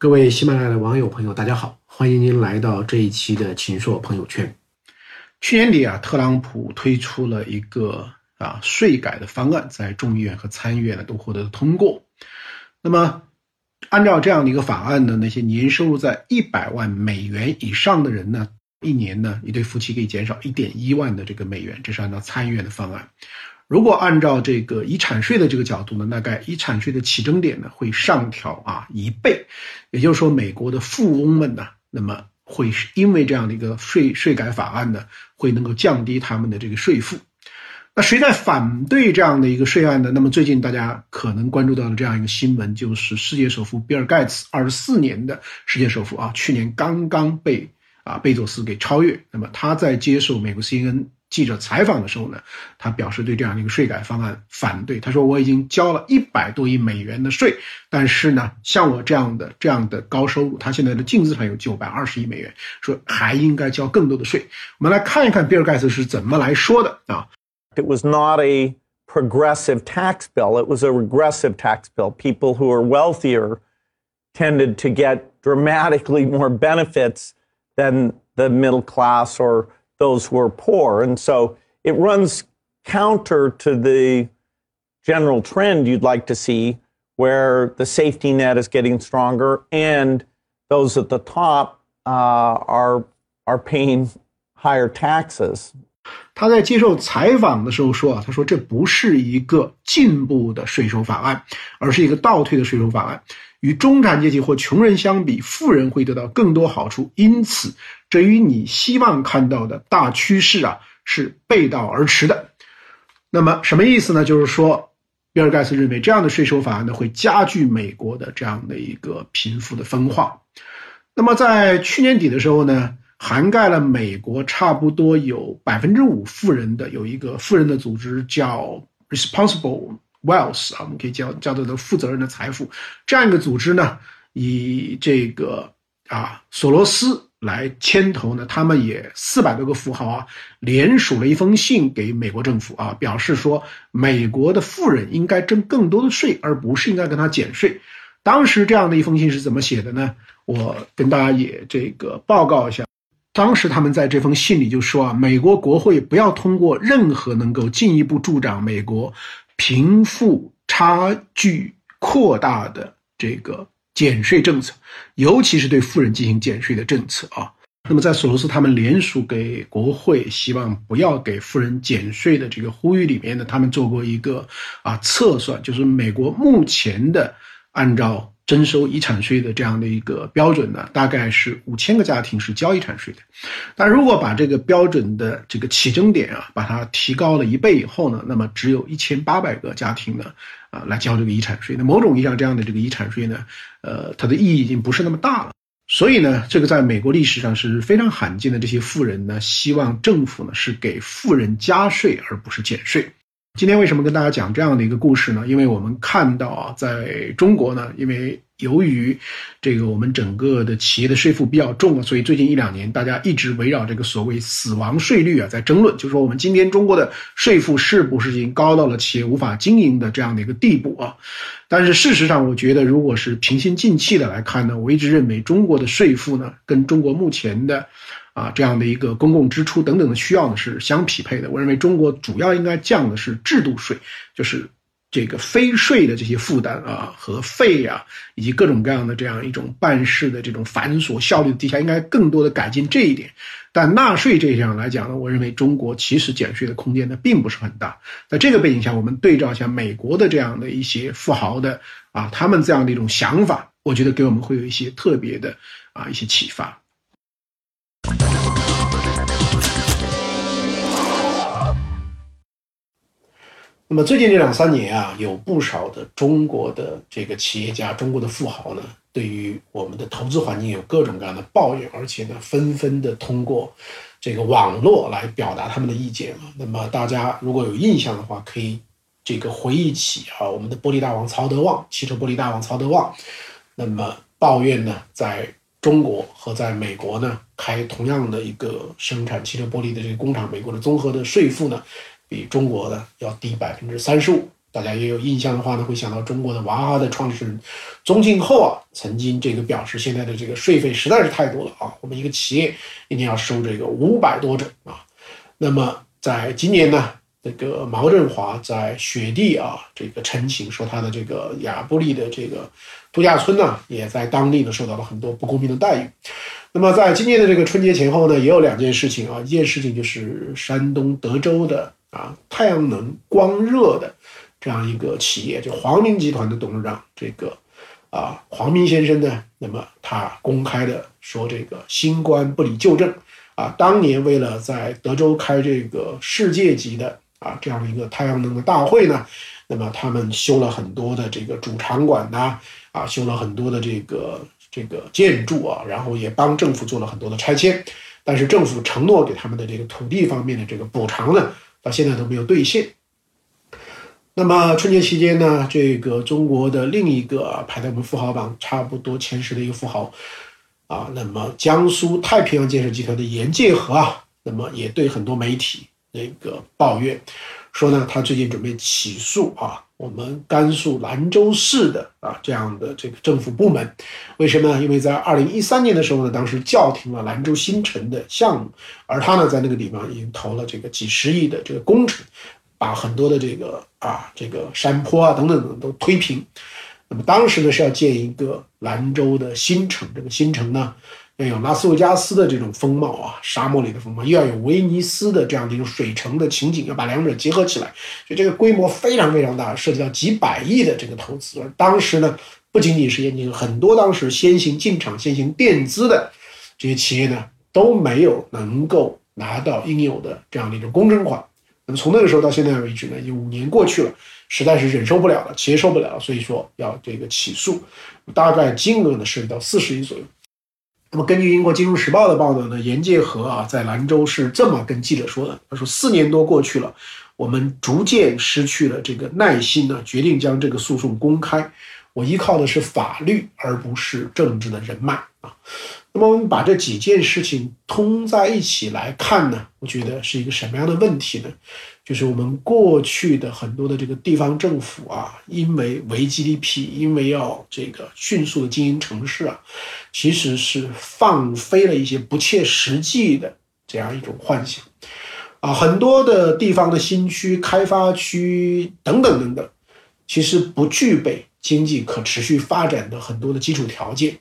各位喜马拉雅的网友朋友，大家好，欢迎您来到这一期的秦朔朋友圈。去年底啊，特朗普推出了一个啊税改的方案，在众议院和参议院呢都获得了通过。那么，按照这样的一个法案呢，那些年收入在一百万美元以上的人呢，一年呢一对夫妻可以减少一点一万的这个美元，这是按照参议院的方案。如果按照这个遗产税的这个角度呢，大概遗产税的起征点呢会上调啊一倍，也就是说，美国的富翁们呢，那么会因为这样的一个税税改法案呢，会能够降低他们的这个税负。那谁在反对这样的一个税案呢？那么最近大家可能关注到的这样一个新闻，就是世界首富比尔盖茨，二十四年的世界首富啊，去年刚刚被啊贝佐斯给超越。那么他在接受美国 CNN。记者采访的时候呢，他表示对这样的一个税改方案反对。他说：“我已经交了一百多亿美元的税，但是呢，像我这样的这样的高收入，他现在的净资产有九百二十亿美元，说还应该交更多的税。”我们来看一看比尔盖茨是怎么来说的啊。It was not a progressive tax bill; it was a regressive tax bill. People who are wealthier tended to get dramatically more benefits than the middle class or those who are poor. And so it runs counter to the general trend you'd like to see, where the safety net is getting stronger and those at the top uh, are, are paying higher taxes. 他在接受采访的时候说啊，他说这不是一个进步的税收法案，而是一个倒退的税收法案。 与中产阶级或穷人相比，富人会得到更多好处，因此这与你希望看到的大趋势啊是背道而驰的。那么什么意思呢？就是说，比尔盖茨认为这样的税收法案呢会加剧美国的这样的一个贫富的分化。那么在去年底的时候呢，涵盖了美国差不多有百分之五富人的有一个富人的组织叫 Responsible。Wealth 啊，我们可以叫叫做的负责任的财富，这样一个组织呢，以这个啊索罗斯来牵头呢，他们也四百多个富豪啊，联署了一封信给美国政府啊，表示说美国的富人应该征更多的税，而不是应该跟他减税。当时这样的一封信是怎么写的呢？我跟大家也这个报告一下，当时他们在这封信里就说啊，美国国会不要通过任何能够进一步助长美国。贫富差距扩大的这个减税政策，尤其是对富人进行减税的政策啊。那么，在索罗斯他们联署给国会，希望不要给富人减税的这个呼吁里面呢，他们做过一个啊测算，就是美国目前的按照。征收遗产税的这样的一个标准呢，大概是五千个家庭是交遗产税的。但如果把这个标准的这个起征点啊，把它提高了一倍以后呢，那么只有一千八百个家庭呢，啊，来交这个遗产税。那某种意义上，这样的这个遗产税呢，呃，它的意义已经不是那么大了。所以呢，这个在美国历史上是非常罕见的。这些富人呢，希望政府呢是给富人加税，而不是减税。今天为什么跟大家讲这样的一个故事呢？因为我们看到啊，在中国呢，因为由于这个我们整个的企业的税负比较重啊，所以最近一两年大家一直围绕这个所谓死亡税率啊在争论，就是说我们今天中国的税负是不是已经高到了企业无法经营的这样的一个地步啊？但是事实上，我觉得如果是平心静气的来看呢，我一直认为中国的税负呢，跟中国目前的。啊，这样的一个公共支出等等的需要呢是相匹配的。我认为中国主要应该降的是制度税，就是这个非税的这些负担啊和费啊，以及各种各样的这样一种办事的这种繁琐效率的低下，应该更多的改进这一点。但纳税这一项来讲呢，我认为中国其实减税的空间呢并不是很大。在这个背景下，我们对照一下美国的这样的一些富豪的啊，他们这样的一种想法，我觉得给我们会有一些特别的啊一些启发。那么最近这两三年啊，有不少的中国的这个企业家、中国的富豪呢，对于我们的投资环境有各种各样的抱怨，而且呢，纷纷的通过这个网络来表达他们的意见啊。那么大家如果有印象的话，可以这个回忆起啊，我们的玻璃大王曹德旺，汽车玻璃大王曹德旺，那么抱怨呢，在中国和在美国呢，开同样的一个生产汽车玻璃的这个工厂，美国的综合的税负呢。比中国的要低百分之三十五，大家也有印象的话呢，会想到中国的娃哈哈的创始人宗庆后啊，曾经这个表示，现在的这个税费实在是太多了啊，我们一个企业一年要收这个五百多种啊。那么在今年呢，这个毛振华在雪地啊，这个陈情说他的这个亚布力的这个度假村呢，也在当地呢受到了很多不公平的待遇。那么在今年的这个春节前后呢，也有两件事情啊，一件事情就是山东德州的啊太阳能光热的。这样一个企业，就黄明集团的董事长，这个啊黄明先生呢，那么他公开的说，这个新冠不理旧症啊，当年为了在德州开这个世界级的啊这样的一个太阳能的大会呢，那么他们修了很多的这个主场馆呐，啊修了很多的这个这个建筑啊，然后也帮政府做了很多的拆迁，但是政府承诺给他们的这个土地方面的这个补偿呢，到现在都没有兑现。那么春节期间呢，这个中国的另一个排在我们富豪榜差不多前十的一个富豪，啊，那么江苏太平洋建设集团的严介和啊，那么也对很多媒体那个抱怨，说呢，他最近准备起诉啊，我们甘肃兰州市的啊这样的这个政府部门，为什么呢？因为在二零一三年的时候呢，当时叫停了兰州新城的项目，而他呢在那个地方已经投了这个几十亿的这个工程。把很多的这个啊，这个山坡啊等等等都推平。那么当时呢是要建一个兰州的新城，这个新城呢要有拉斯维加斯的这种风貌啊，沙漠里的风貌，又要有威尼斯的这样的一种水城的情景，要把两者结合起来，就这个规模非常非常大，涉及到几百亿的这个投资。而当时呢，不仅仅是燕京，很多当时先行进场、先行垫资的这些企业呢都没有能够拿到应有的这样的一种工程款。那么从那个时候到现在为止呢，已经五年过去了，实在是忍受不了了，接受不了，所以说要这个起诉，大概金额呢涉及到四十亿左右。那么根据英国金融时报的报道呢，严介和啊在兰州是这么跟记者说的，他说四年多过去了，我们逐渐失去了这个耐心呢，决定将这个诉讼公开。我依靠的是法律，而不是政治的人脉啊。那么我们把这几件事情通在一起来看呢，我觉得是一个什么样的问题呢？就是我们过去的很多的这个地方政府啊，因为为 GDP，因为要这个迅速的经营城市啊，其实是放飞了一些不切实际的这样一种幻想啊。很多的地方的新区、开发区等等等等，其实不具备。经济可持续发展的很多的基础条件，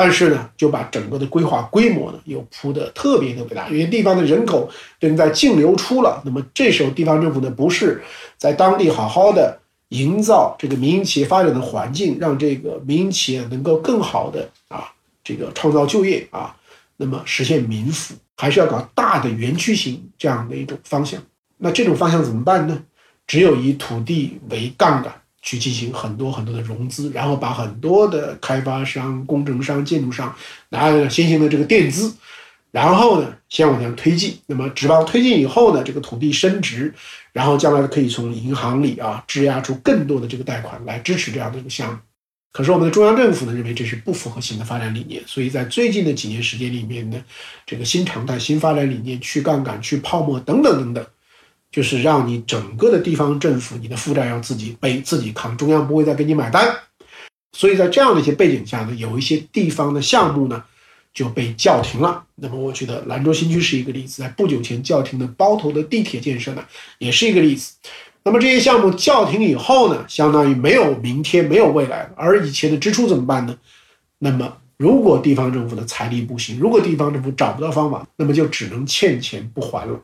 但是呢，就把整个的规划规模呢又铺得特别特别大，因为地方的人口正在净流出了。那么这时候地方政府呢，不是在当地好好的营造这个民营企业发展的环境，让这个民营企业能够更好的啊这个创造就业啊，那么实现民富，还是要搞大的园区型这样的一种方向。那这种方向怎么办呢？只有以土地为杠杆。去进行很多很多的融资，然后把很多的开发商、工程商、建筑商拿先行的这个垫资，然后呢，先往前推进。那么指望推进以后呢，这个土地升值，然后将来可以从银行里啊质押出更多的这个贷款来支持这样的一个项目。可是我们的中央政府呢，认为这是不符合新的发展理念，所以在最近的几年时间里面呢，这个新常态、新发展理念、去杠杆、去泡沫等等等等。就是让你整个的地方政府，你的负债要自己背、自己扛，中央不会再给你买单。所以在这样的一些背景下呢，有一些地方的项目呢就被叫停了。那么我觉得兰州新区是一个例子，在不久前叫停的包头的地铁建设呢也是一个例子。那么这些项目叫停以后呢，相当于没有明天、没有未来了。而以前的支出怎么办呢？那么如果地方政府的财力不行，如果地方政府找不到方法，那么就只能欠钱不还了。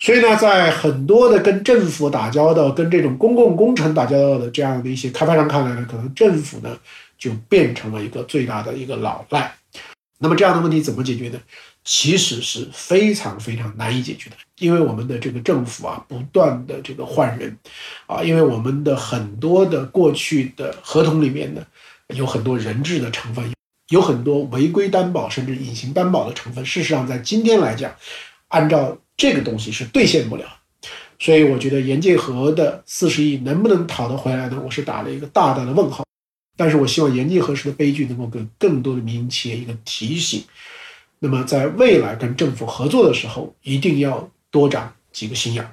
所以呢，在很多的跟政府打交道、跟这种公共工程打交道的这样的一些开发商看来呢，可能政府呢就变成了一个最大的一个老赖。那么这样的问题怎么解决呢？其实是非常非常难以解决的，因为我们的这个政府啊，不断的这个换人啊，因为我们的很多的过去的合同里面呢，有很多人质的成分，有很多违规担保甚至隐形担保的成分。事实上，在今天来讲，按照这个东西是兑现不了，所以我觉得严介和的四十亿能不能讨得回来呢？我是打了一个大大的问号。但是我希望严介和式的悲剧能够给更多的民营企业一个提醒。那么在未来跟政府合作的时候，一定要多长几个心眼儿。